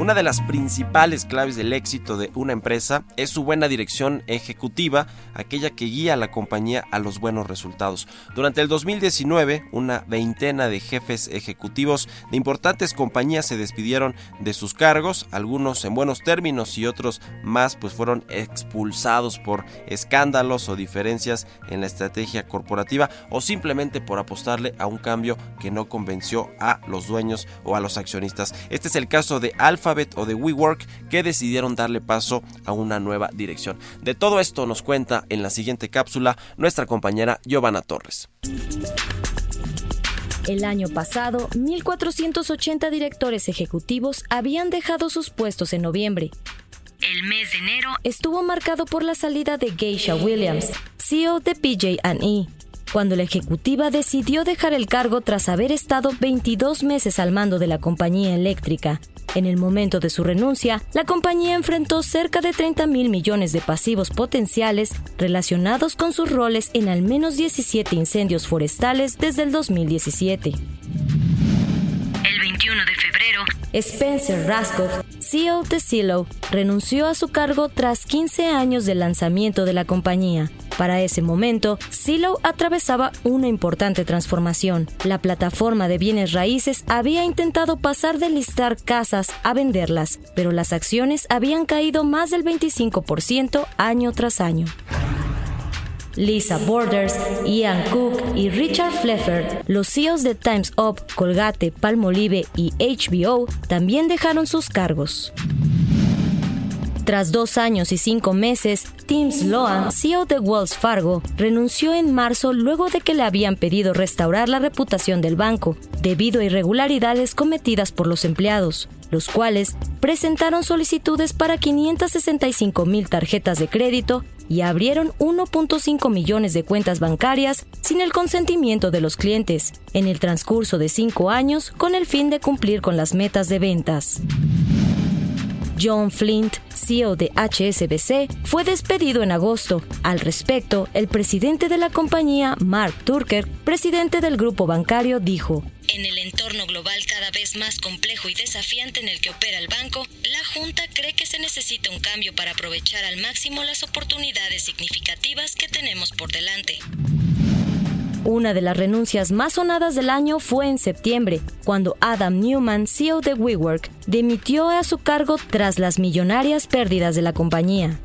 Una de las principales claves del éxito de una empresa es su buena dirección ejecutiva, aquella que guía a la compañía a los buenos resultados. Durante el 2019, una veintena de jefes ejecutivos de importantes compañías se despidieron de sus cargos, algunos en buenos términos y otros más pues fueron expulsados por escándalos o diferencias en la estrategia corporativa o simplemente por apostarle a un cambio que no convenció a los dueños o a los accionistas. Este es el caso de Alphabet o de WeWork que decidieron darle paso a una nueva dirección. De todo esto nos cuenta en la siguiente cápsula nuestra compañera Giovanna Torres. El año pasado, 1.480 directores ejecutivos habían dejado sus puestos en noviembre. El mes de enero estuvo marcado por la salida de Geisha Williams, CEO de PJ&E, cuando la ejecutiva decidió dejar el cargo tras haber estado 22 meses al mando de la compañía eléctrica. En el momento de su renuncia, la compañía enfrentó cerca de 30 mil millones de pasivos potenciales relacionados con sus roles en al menos 17 incendios forestales desde el 2017. El 21 de febrero, Spencer Raskoff, CEO de Silo, renunció a su cargo tras 15 años del lanzamiento de la compañía. Para ese momento, Silo atravesaba una importante transformación. La plataforma de bienes raíces había intentado pasar de listar casas a venderlas, pero las acciones habían caído más del 25% año tras año. Lisa Borders, Ian Cook y Richard Fleffer, los CEOs de Times Up, Colgate, Palmolive y HBO, también dejaron sus cargos. Tras dos años y cinco meses, Tim Sloan, CEO de Wells Fargo, renunció en marzo luego de que le habían pedido restaurar la reputación del banco debido a irregularidades cometidas por los empleados, los cuales presentaron solicitudes para 565 mil tarjetas de crédito y abrieron 1.5 millones de cuentas bancarias sin el consentimiento de los clientes en el transcurso de cinco años con el fin de cumplir con las metas de ventas. John Flint, CEO de HSBC, fue despedido en agosto. Al respecto, el presidente de la compañía, Mark Turker, presidente del grupo bancario, dijo, en el entorno global cada vez más complejo y desafiante en el que opera el banco, la Junta cree que se necesita un cambio para aprovechar al máximo las oportunidades significativas que tenemos por delante. Una de las renuncias más sonadas del año fue en septiembre, cuando Adam Newman, CEO de WeWork, dimitió a su cargo tras las millonarias pérdidas de la compañía.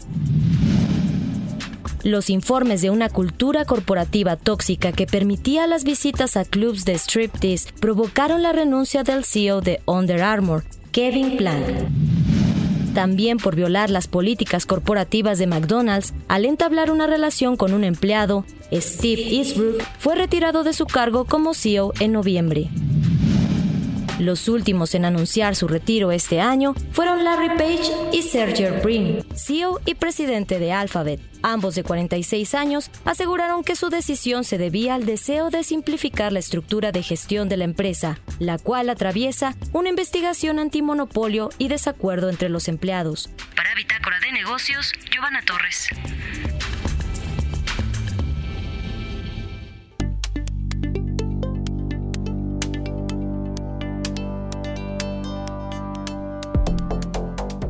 Los informes de una cultura corporativa tóxica que permitía las visitas a clubs de striptease provocaron la renuncia del CEO de Under Armour, Kevin Plank también por violar las políticas corporativas de McDonald's al entablar una relación con un empleado, Steve Eastbrook fue retirado de su cargo como CEO en noviembre. Los últimos en anunciar su retiro este año fueron Larry Page y Sergey Brin, CEO y presidente de Alphabet. Ambos de 46 años aseguraron que su decisión se debía al deseo de simplificar la estructura de gestión de la empresa, la cual atraviesa una investigación antimonopolio y desacuerdo entre los empleados. Para Bitácora de Negocios, Giovanna Torres.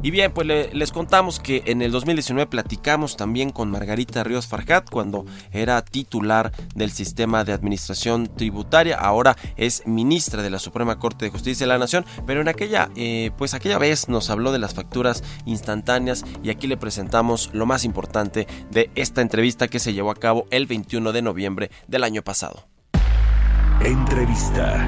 Y bien, pues les contamos que en el 2019 platicamos también con Margarita Ríos Farjat cuando era titular del sistema de administración tributaria, ahora es ministra de la Suprema Corte de Justicia de la Nación, pero en aquella, eh, pues aquella vez nos habló de las facturas instantáneas y aquí le presentamos lo más importante de esta entrevista que se llevó a cabo el 21 de noviembre del año pasado. Entrevista.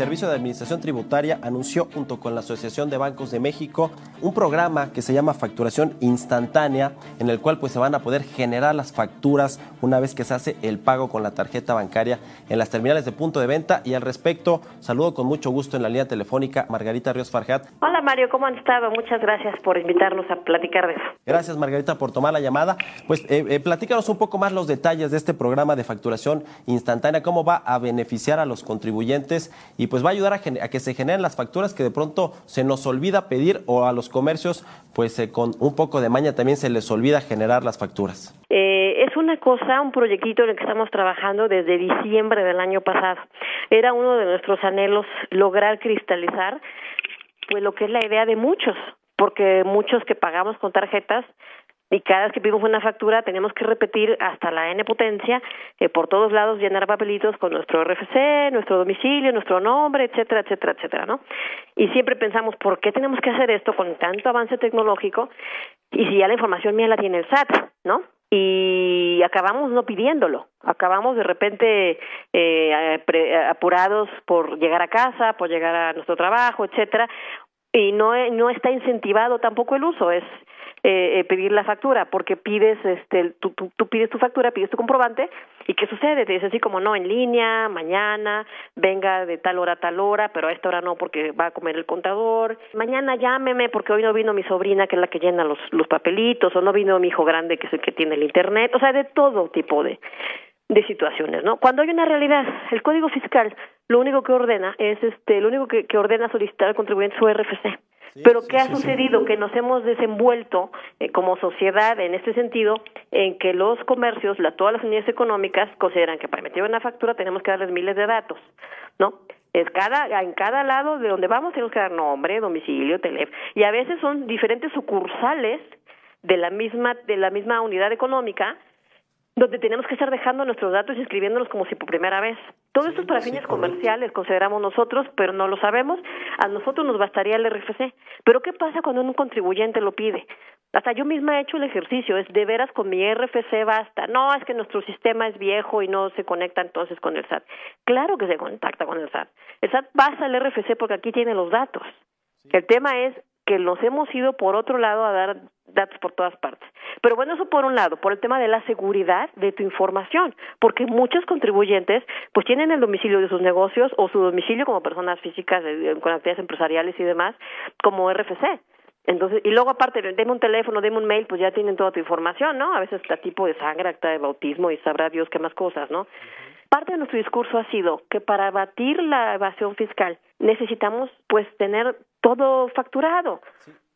Servicio de Administración Tributaria anunció junto con la Asociación de Bancos de México un programa que se llama facturación instantánea, en el cual pues se van a poder generar las facturas una vez que se hace el pago con la tarjeta bancaria en las terminales de punto de venta. Y al respecto, saludo con mucho gusto en la línea telefónica Margarita Ríos Farjat. Hola Mario, ¿cómo han estado? Muchas gracias por invitarnos a platicar de eso. Gracias Margarita por tomar la llamada. Pues eh, eh, platícanos un poco más los detalles de este programa de facturación instantánea, cómo va a beneficiar a los contribuyentes y pues va a ayudar a, que se generen las facturas que de pronto se nos olvida pedir o a los comercios pues eh, con un poco de maña también se les olvida generar las facturas. Eh, es una cosa, un proyectito en el que estamos trabajando desde diciembre del año pasado. Era uno de nuestros anhelos lograr cristalizar pues lo que es la idea de muchos, porque muchos que pagamos con tarjetas y cada vez que pedimos una factura tenemos que repetir hasta la n potencia eh, por todos lados llenar papelitos con nuestro RFC, nuestro domicilio, nuestro nombre, etcétera, etcétera, etcétera, ¿no? Y siempre pensamos, ¿por qué tenemos que hacer esto con tanto avance tecnológico? Y si ya la información mía la tiene el SAT, ¿no? y acabamos no pidiéndolo, acabamos de repente eh, apurados por llegar a casa, por llegar a nuestro trabajo, etcétera, y no no está incentivado tampoco el uso, es eh, eh, pedir la factura, porque pides, este, tú, tú, pides tu factura, pides tu comprobante, y ¿qué sucede? Te dice así como, no, en línea, mañana, venga de tal hora a tal hora, pero a esta hora no porque va a comer el contador, mañana llámeme porque hoy no vino mi sobrina que es la que llena los, los papelitos, o no vino mi hijo grande que es el que tiene el internet, o sea, de todo tipo de, de situaciones, ¿no? Cuando hay una realidad, el Código Fiscal lo único que ordena es, este, lo único que, que ordena solicitar al contribuyente su RFC. Pero ¿qué ha sucedido? Que nos hemos desenvuelto eh, como sociedad en este sentido en que los comercios, la, todas las unidades económicas consideran que para emitir una factura tenemos que darles miles de datos, ¿no? Es cada, en cada lado de donde vamos tenemos que dar nombre, domicilio, teléfono y a veces son diferentes sucursales de la misma de la misma unidad económica donde tenemos que estar dejando nuestros datos y escribiéndolos como si por primera vez. Todo esto es para fines comerciales, consideramos nosotros, pero no lo sabemos. A nosotros nos bastaría el RFC. Pero ¿qué pasa cuando un contribuyente lo pide? Hasta yo misma he hecho el ejercicio, es de veras con mi RFC basta. No, es que nuestro sistema es viejo y no se conecta entonces con el SAT. Claro que se contacta con el SAT. El SAT pasa el RFC porque aquí tiene los datos. El tema es que nos hemos ido por otro lado a dar datos por todas partes. Pero bueno, eso por un lado, por el tema de la seguridad de tu información, porque muchos contribuyentes pues tienen el domicilio de sus negocios o su domicilio como personas físicas con actividades empresariales y demás como RFC. Entonces, y luego aparte, deme un teléfono, deme un mail, pues ya tienen toda tu información, ¿no? A veces está tipo de sangre, acta de bautismo y sabrá Dios qué más cosas, ¿no? Parte de nuestro discurso ha sido que para abatir la evasión fiscal necesitamos pues tener todo facturado,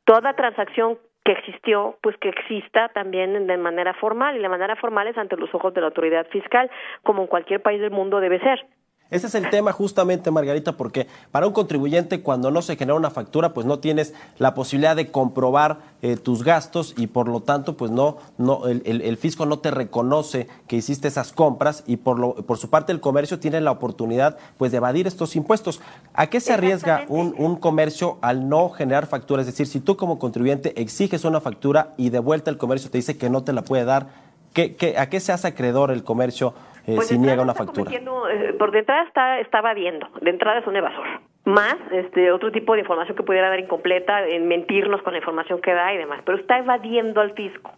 toda transacción que existió, pues que exista también de manera formal y la manera formal es ante los ojos de la autoridad fiscal, como en cualquier país del mundo debe ser. Ese es el tema justamente, Margarita, porque para un contribuyente cuando no se genera una factura, pues no tienes la posibilidad de comprobar eh, tus gastos y por lo tanto, pues no, no el, el, fisco no te reconoce que hiciste esas compras y por, lo, por su parte el comercio tiene la oportunidad pues de evadir estos impuestos. ¿A qué se arriesga un, un comercio al no generar factura? Es decir, si tú como contribuyente exiges una factura y de vuelta el comercio te dice que no te la puede dar, ¿qué, qué, ¿a qué se hace acreedor el comercio? Eh, pues si niega una factura. Eh, por de entrada está, estaba viendo, de entrada es un evasor. Más este otro tipo de información que pudiera dar incompleta, en mentirnos con la información que da y demás, pero está evadiendo al fisco.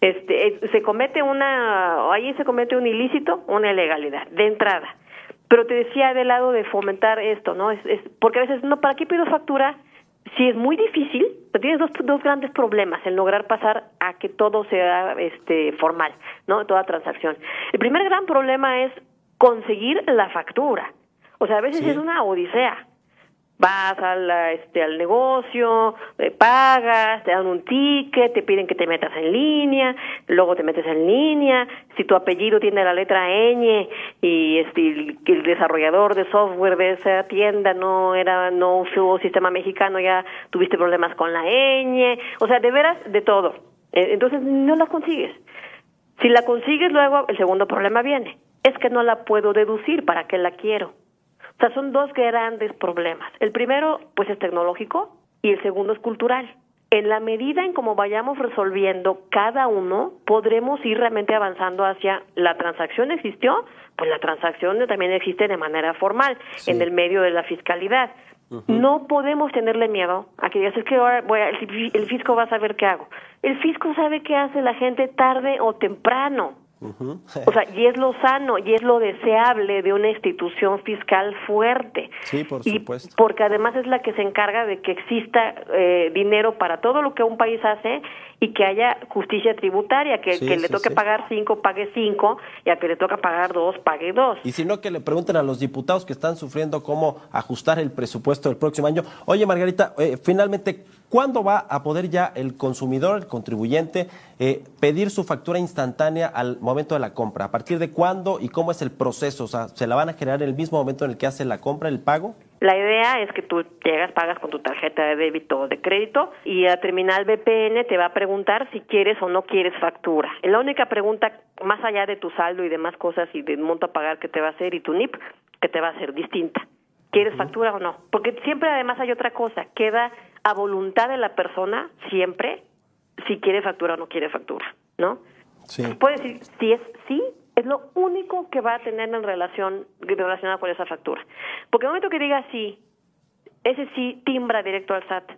Este, eh, se comete una, ahí se comete un ilícito, una ilegalidad, de entrada. Pero te decía del lado de fomentar esto, ¿no? Es, es porque a veces, no, ¿para qué pido factura? Sí es muy difícil, pero tienes dos, dos grandes problemas en lograr pasar a que todo sea este formal, ¿no? Toda transacción. El primer gran problema es conseguir la factura. O sea, a veces es una odisea vas al, este, al negocio, eh, pagas, te dan un ticket, te piden que te metas en línea, luego te metes en línea, si tu apellido tiene la letra ñ y este, el, desarrollador de software de esa tienda no era no usó sistema mexicano, ya tuviste problemas con la ñ, o sea, de veras de todo. Eh, entonces no la consigues. Si la consigues luego, el segundo problema viene, es que no la puedo deducir, ¿para qué la quiero? O sea, son dos grandes problemas. El primero, pues, es tecnológico y el segundo es cultural. En la medida en cómo vayamos resolviendo cada uno, podremos ir realmente avanzando hacia la transacción existió, pues la transacción también existe de manera formal, en el medio de la fiscalidad. No podemos tenerle miedo a que digas, es que ahora voy el fisco va a saber qué hago. El fisco sabe qué hace la gente tarde o temprano. O sea, y es lo sano y es lo deseable de una institución fiscal fuerte. Sí, por supuesto. porque además es la que se encarga de que exista eh, dinero para todo lo que un país hace y que haya justicia tributaria, que, que le toque pagar cinco, pague cinco, y a que le toca pagar dos, pague dos. Y si no, que le pregunten a los diputados que están sufriendo cómo ajustar el presupuesto del próximo año. Oye, Margarita, eh, finalmente, ¿cuándo va a poder ya el consumidor, el contribuyente, eh, pedir su factura instantánea al momento de la compra? ¿A partir de cuándo y cómo es el proceso? O sea, ¿se la van a generar en el mismo momento en el que hace la compra, el pago? La idea es que tú llegas, pagas con tu tarjeta de débito o de crédito y a terminal BPN te va a preguntar si quieres o no quieres factura. La única pregunta, más allá de tu saldo y demás cosas y del monto a pagar que te va a hacer y tu NIP, que te va a hacer distinta. ¿Quieres factura o no? Porque siempre además hay otra cosa, queda a voluntad de la persona siempre si quiere factura o no quiere factura, ¿no? Sí. Puede decir si es sí es lo único que va a tener en relación relacionado con esa factura. Porque el momento que diga sí, ese sí timbra directo al SAT.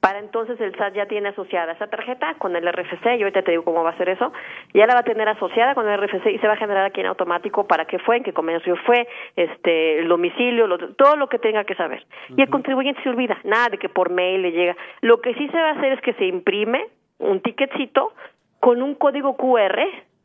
Para entonces el SAT ya tiene asociada esa tarjeta con el RFC, y ahorita te digo cómo va a ser eso, ya la va a tener asociada con el RFC y se va a generar aquí en automático para qué fue, en qué comercio fue, este, el domicilio, todo lo que tenga que saber. Y el contribuyente se olvida, nada de que por mail le llega. Lo que sí se va a hacer es que se imprime un ticketcito con un código QR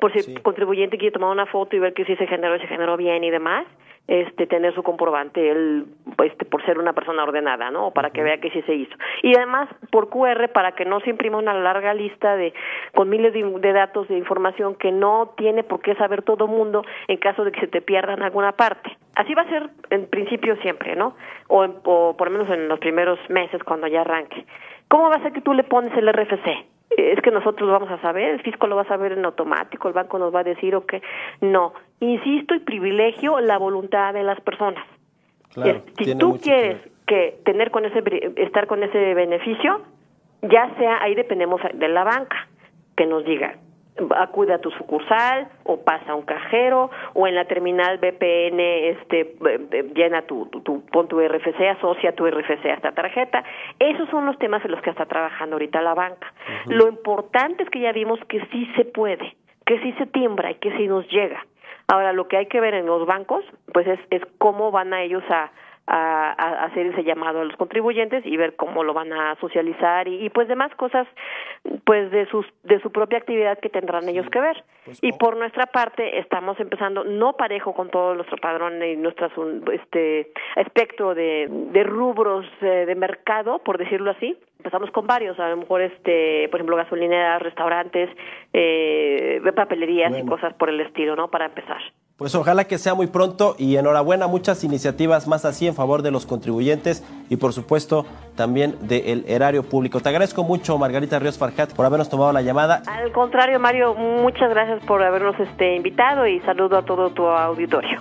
por si el contribuyente quiere tomar una foto y ver que sí se generó se generó bien y demás, este tener su comprobante él este por ser una persona ordenada, ¿no? para que vea que sí se hizo. Y además por QR para que no se imprima una larga lista de con miles de, datos de información que no tiene por qué saber todo mundo en caso de que se te pierda en alguna parte. Así va a ser en principio siempre, ¿no? O, o por lo menos en los primeros meses cuando ya arranque. ¿Cómo va a ser que tú le pones el RFC? Es que nosotros lo vamos a saber, el fisco lo va a saber en automático, el banco nos va a decir o que no. Insisto y privilegio la voluntad de las personas. Claro, si tú quieres que... tener con ese estar con ese beneficio, ya sea, ahí dependemos de la banca, que nos diga, acude a tu sucursal o pasa a un cajero o en la terminal BPN este llena tu, tu, pon tu RFC asocia tu RFC a esta tarjeta. Esos son los temas en los que está trabajando ahorita la banca. Lo importante es que ya vimos que sí se puede que sí se timbra y que sí nos llega. Ahora lo que hay que ver en los bancos pues es, es cómo van a ellos a a, hacer ese llamado a los contribuyentes y ver cómo lo van a socializar y, pues demás cosas pues de sus de su propia actividad que tendrán ellos que ver. pues, y por nuestra parte estamos empezando no parejo con todo nuestro padrón y nuestro este espectro de, de rubros eh, de mercado por decirlo así. Empezamos con varios a lo mejor este por ejemplo gasolineras restaurantes eh, papelerías y cosas por el estilo no para empezar pues ojalá que sea muy pronto y enhorabuena, muchas iniciativas más así en favor de los contribuyentes y por supuesto también del erario público. Te agradezco mucho, Margarita Ríos Farjat, por habernos tomado la llamada. Al contrario, Mario, muchas gracias por habernos este, invitado y saludo a todo tu auditorio.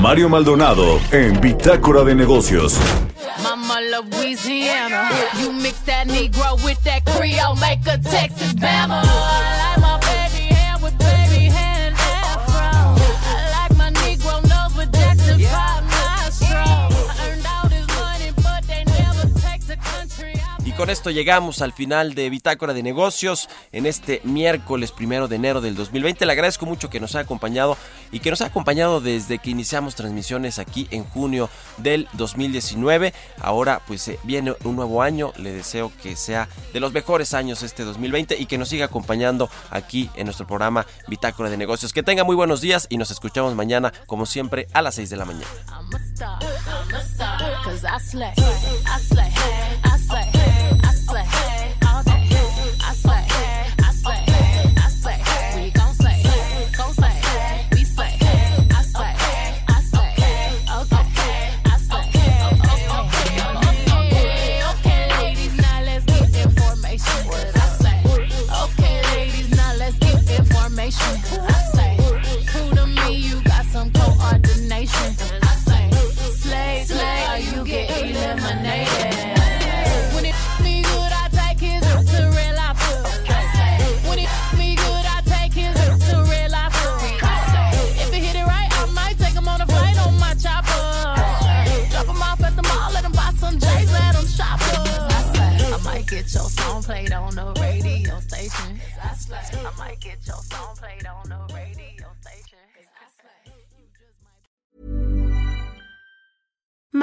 Mario Maldonado en Bitácora de Negocios. Mama Louisiana, you mix that Negro with that Creole, make a Texas Bama. Con esto llegamos al final de Bitácora de Negocios en este miércoles primero de enero del 2020. Le agradezco mucho que nos haya acompañado y que nos haya acompañado desde que iniciamos transmisiones aquí en junio del 2019. Ahora pues eh, viene un nuevo año. Le deseo que sea de los mejores años este 2020 y que nos siga acompañando aquí en nuestro programa Bitácora de Negocios. Que tenga muy buenos días y nos escuchamos mañana como siempre a las 6 de la mañana. I slay. All day. I slay.